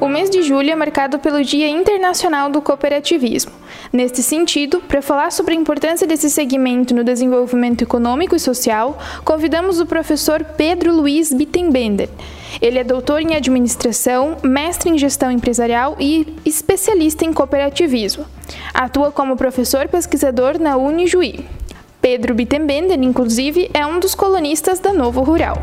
O mês de julho é marcado pelo Dia Internacional do Cooperativismo. Neste sentido, para falar sobre a importância desse segmento no desenvolvimento econômico e social, convidamos o professor Pedro Luiz Bittenbender. Ele é doutor em administração, mestre em gestão empresarial e especialista em cooperativismo. Atua como professor pesquisador na Unijuí. Pedro Bittenbender, inclusive, é um dos colonistas da Novo Rural.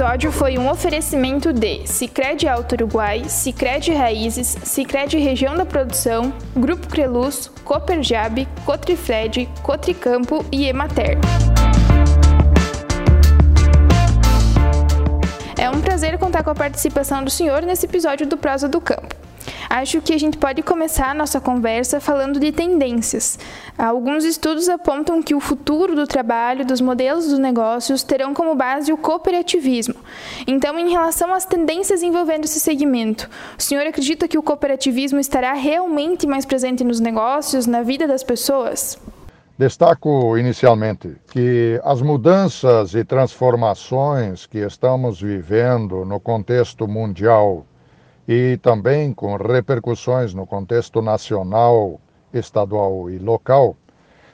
Episódio foi um oferecimento de Sicredi Alto Uruguai, Sicredi Raízes, Sicredi Região da Produção, Grupo Creluz, Coperjab, Cotrifred, Cotricampo e Emater. É um prazer contar com a participação do senhor nesse episódio do Prosa do Campo. Acho que a gente pode começar a nossa conversa falando de tendências. Alguns estudos apontam que o futuro do trabalho, dos modelos dos negócios, terão como base o cooperativismo. Então, em relação às tendências envolvendo esse segmento, o senhor acredita que o cooperativismo estará realmente mais presente nos negócios, na vida das pessoas? Destaco inicialmente que as mudanças e transformações que estamos vivendo no contexto mundial e também com repercussões no contexto nacional, estadual e local,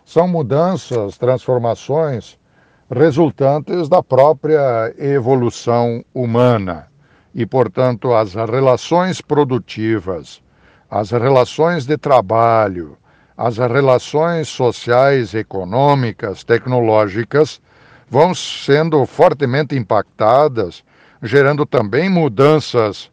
são mudanças, transformações resultantes da própria evolução humana. E, portanto, as relações produtivas, as relações de trabalho, as relações sociais, econômicas, tecnológicas vão sendo fortemente impactadas, gerando também mudanças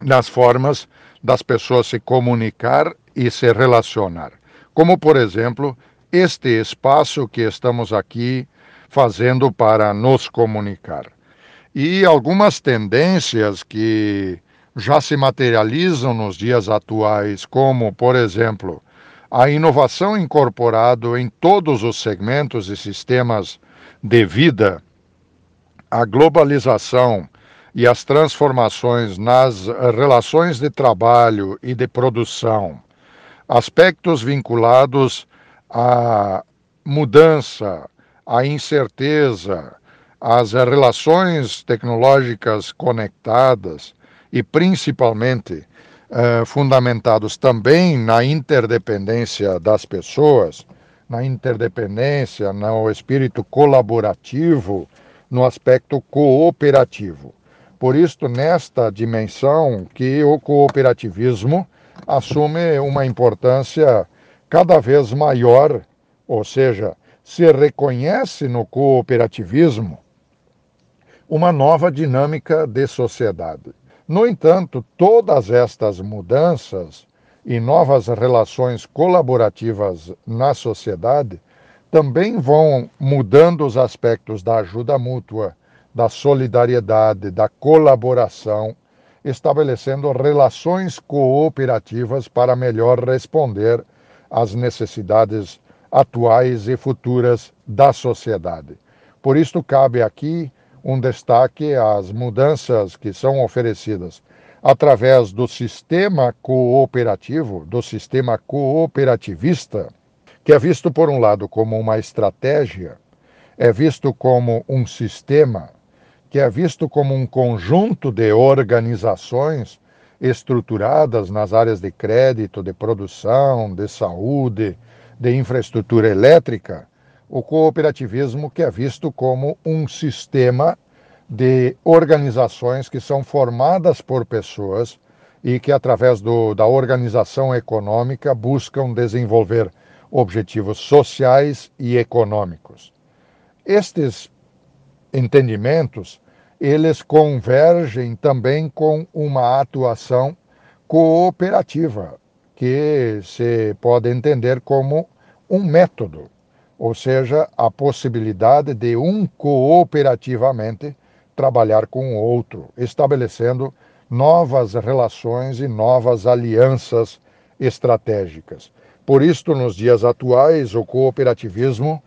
nas formas das pessoas se comunicar e se relacionar. Como, por exemplo, este espaço que estamos aqui fazendo para nos comunicar. E algumas tendências que já se materializam nos dias atuais, como, por exemplo, a inovação incorporada em todos os segmentos e sistemas de vida, a globalização e as transformações nas relações de trabalho e de produção, aspectos vinculados à mudança, à incerteza, às relações tecnológicas conectadas e principalmente eh, fundamentados também na interdependência das pessoas, na interdependência, no espírito colaborativo, no aspecto cooperativo. Por isso, nesta dimensão que o cooperativismo assume uma importância cada vez maior, ou seja, se reconhece no cooperativismo uma nova dinâmica de sociedade. No entanto, todas estas mudanças e novas relações colaborativas na sociedade também vão mudando os aspectos da ajuda mútua, da solidariedade, da colaboração, estabelecendo relações cooperativas para melhor responder às necessidades atuais e futuras da sociedade. Por isso, cabe aqui um destaque às mudanças que são oferecidas através do sistema cooperativo, do sistema cooperativista, que é visto, por um lado, como uma estratégia, é visto como um sistema que é visto como um conjunto de organizações estruturadas nas áreas de crédito, de produção, de saúde, de infraestrutura elétrica, o cooperativismo que é visto como um sistema de organizações que são formadas por pessoas e que, através do, da organização econômica, buscam desenvolver objetivos sociais e econômicos. Estes entendimentos, eles convergem também com uma atuação cooperativa, que se pode entender como um método, ou seja, a possibilidade de um cooperativamente trabalhar com o outro, estabelecendo novas relações e novas alianças estratégicas. Por isto, nos dias atuais, o cooperativismo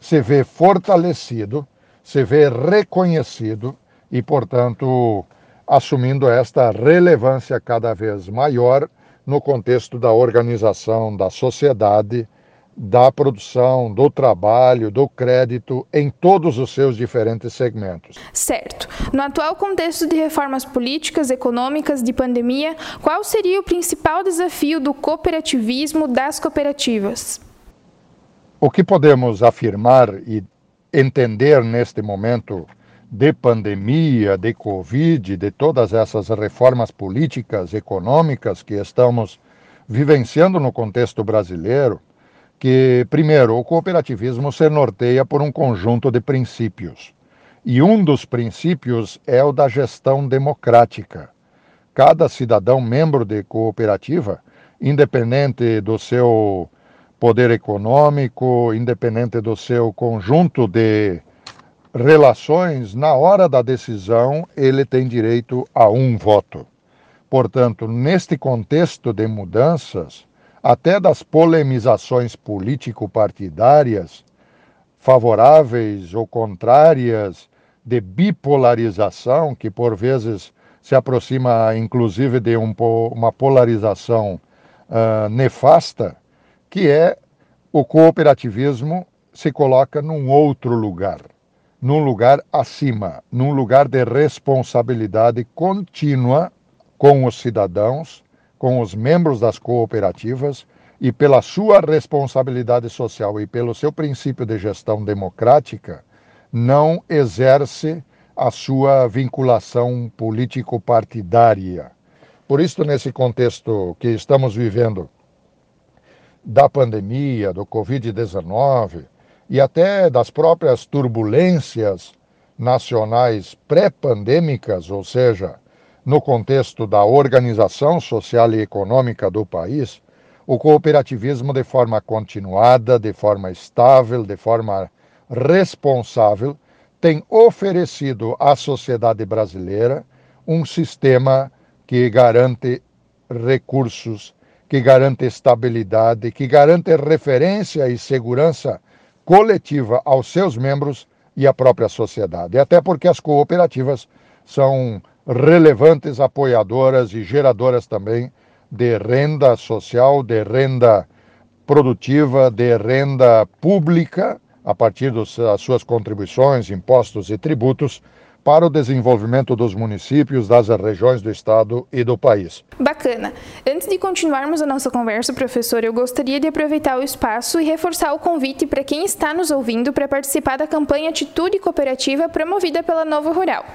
se vê fortalecido se vê reconhecido e, portanto, assumindo esta relevância cada vez maior no contexto da organização da sociedade da produção, do trabalho, do crédito em todos os seus diferentes segmentos. Certo. No atual contexto de reformas políticas, econômicas, de pandemia, qual seria o principal desafio do cooperativismo das cooperativas? O que podemos afirmar e entender neste momento de pandemia, de Covid, de todas essas reformas políticas, econômicas que estamos vivenciando no contexto brasileiro, que, primeiro, o cooperativismo se norteia por um conjunto de princípios. E um dos princípios é o da gestão democrática. Cada cidadão membro de cooperativa, independente do seu poder econômico, independente do seu conjunto de relações, na hora da decisão, ele tem direito a um voto. Portanto, neste contexto de mudanças, até das polemizações político-partidárias, favoráveis ou contrárias, de bipolarização, que por vezes se aproxima inclusive de um, uma polarização uh, nefasta, que é o cooperativismo se coloca num outro lugar, num lugar acima, num lugar de responsabilidade contínua com os cidadãos com os membros das cooperativas e pela sua responsabilidade social e pelo seu princípio de gestão democrática, não exerce a sua vinculação político-partidária. Por isso, nesse contexto que estamos vivendo da pandemia, do Covid-19 e até das próprias turbulências nacionais pré-pandêmicas, ou seja, no contexto da organização social e econômica do país, o cooperativismo, de forma continuada, de forma estável, de forma responsável, tem oferecido à sociedade brasileira um sistema que garante recursos, que garante estabilidade, que garante referência e segurança coletiva aos seus membros e à própria sociedade. Até porque as cooperativas são relevantes apoiadoras e geradoras também de renda social, de renda produtiva, de renda pública, a partir das suas contribuições, impostos e tributos, para o desenvolvimento dos municípios, das regiões do estado e do país. Bacana. Antes de continuarmos a nossa conversa, professor, eu gostaria de aproveitar o espaço e reforçar o convite para quem está nos ouvindo para participar da campanha Atitude Cooperativa promovida pela Novo Rural.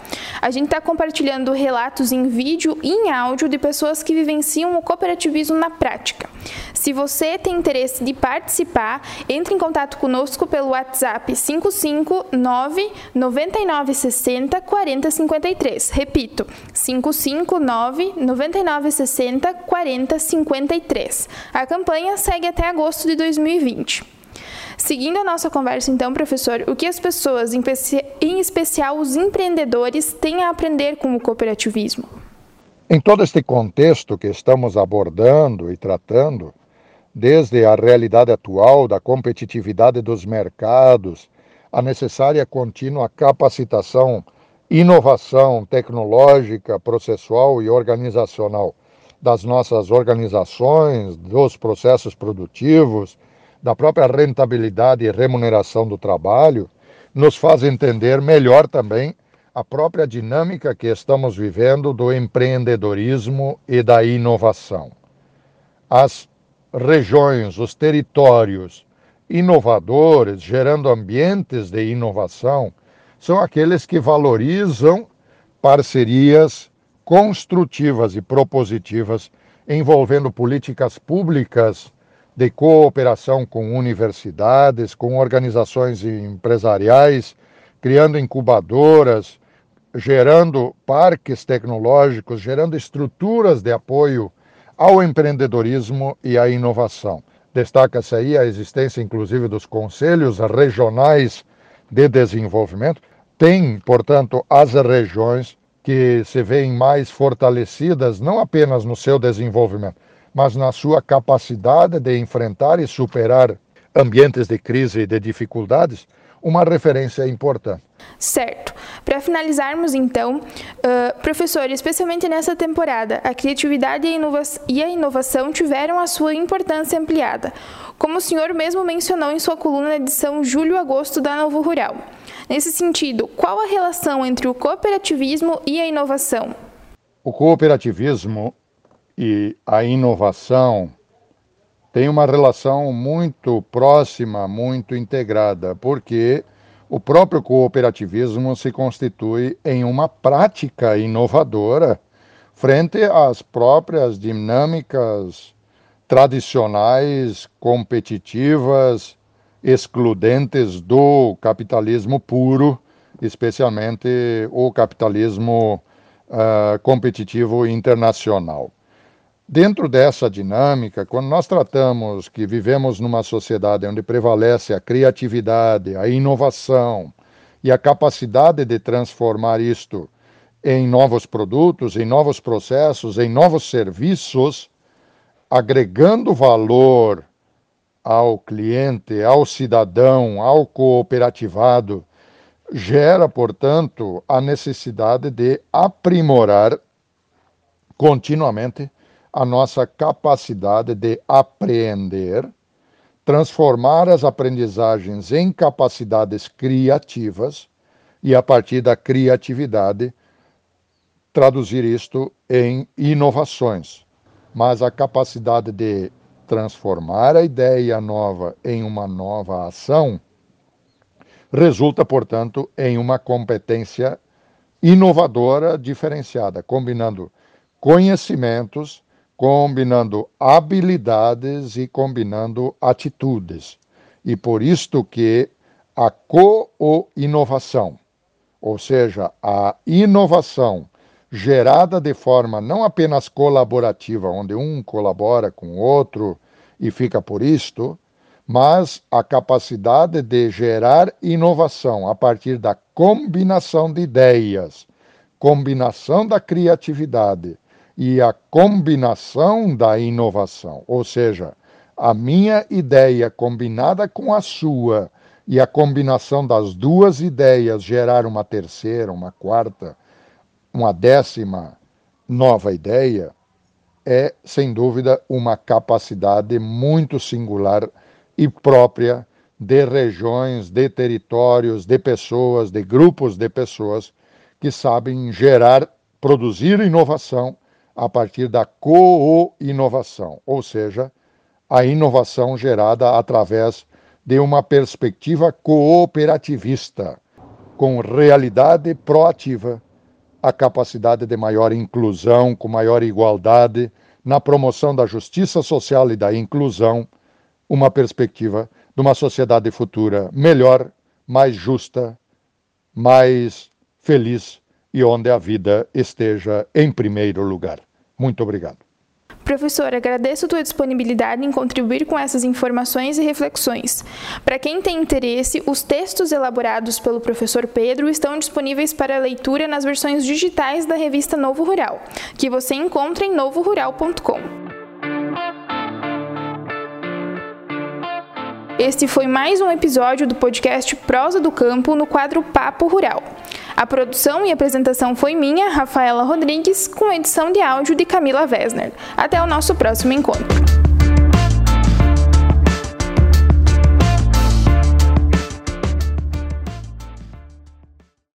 A gente está compartilhando relatos em vídeo e em áudio de pessoas que vivenciam o cooperativismo na prática. Se você tem interesse de participar, entre em contato conosco pelo WhatsApp 559 9960 4053. Repito, 559 9960 4053. A campanha segue até agosto de 2020. Seguindo a nossa conversa, então, professor, o que as pessoas, em especial os empreendedores, têm a aprender com o cooperativismo? Em todo este contexto que estamos abordando e tratando, desde a realidade atual da competitividade dos mercados, a necessária contínua capacitação, inovação tecnológica, processual e organizacional das nossas organizações, dos processos produtivos, da própria rentabilidade e remuneração do trabalho, nos faz entender melhor também a própria dinâmica que estamos vivendo do empreendedorismo e da inovação. As regiões, os territórios inovadores, gerando ambientes de inovação, são aqueles que valorizam parcerias construtivas e propositivas envolvendo políticas públicas de cooperação com universidades, com organizações empresariais, criando incubadoras, gerando parques tecnológicos, gerando estruturas de apoio ao empreendedorismo e à inovação. Destaca-se aí a existência, inclusive, dos conselhos regionais de desenvolvimento. Tem, portanto, as regiões que se veem mais fortalecidas, não apenas no seu desenvolvimento, mas na sua capacidade de enfrentar e superar ambientes de crise e de dificuldades, uma referência importante. Certo. Para finalizarmos, então, uh, professor, especialmente nessa temporada, a criatividade e a, e a inovação tiveram a sua importância ampliada, como o senhor mesmo mencionou em sua coluna na edição Julho-Agosto da Novo Rural. Nesse sentido, qual a relação entre o cooperativismo e a inovação? O cooperativismo e a inovação têm uma relação muito próxima, muito integrada, porque o próprio cooperativismo se constitui em uma prática inovadora frente às próprias dinâmicas tradicionais, competitivas, excludentes do capitalismo puro, especialmente o capitalismo uh, competitivo internacional. Dentro dessa dinâmica, quando nós tratamos que vivemos numa sociedade onde prevalece a criatividade, a inovação e a capacidade de transformar isto em novos produtos, em novos processos, em novos serviços, agregando valor ao cliente, ao cidadão, ao cooperativado, gera, portanto, a necessidade de aprimorar continuamente a nossa capacidade de apreender, transformar as aprendizagens em capacidades criativas e, a partir da criatividade, traduzir isto em inovações. Mas a capacidade de transformar a ideia nova em uma nova ação resulta, portanto, em uma competência inovadora diferenciada, combinando conhecimentos combinando habilidades e combinando atitudes. E por isto que a co-inovação, ou seja, a inovação gerada de forma não apenas colaborativa, onde um colabora com o outro e fica por isto, mas a capacidade de gerar inovação a partir da combinação de ideias, combinação da criatividade e a combinação da inovação, ou seja, a minha ideia combinada com a sua e a combinação das duas ideias gerar uma terceira, uma quarta, uma décima nova ideia, é, sem dúvida, uma capacidade muito singular e própria de regiões, de territórios, de pessoas, de grupos de pessoas que sabem gerar, produzir inovação a partir da co-inovação, ou seja, a inovação gerada através de uma perspectiva cooperativista, com realidade proativa, a capacidade de maior inclusão, com maior igualdade, na promoção da justiça social e da inclusão, uma perspectiva de uma sociedade futura melhor, mais justa, mais feliz e onde a vida esteja em primeiro lugar. Muito obrigado. Professor, agradeço a tua disponibilidade em contribuir com essas informações e reflexões. Para quem tem interesse, os textos elaborados pelo professor Pedro estão disponíveis para leitura nas versões digitais da revista Novo Rural, que você encontra em novorural.com. Este foi mais um episódio do podcast Prosa do Campo no quadro Papo Rural. A produção e apresentação foi minha, Rafaela Rodrigues, com edição de áudio de Camila Wesner. Até o nosso próximo encontro.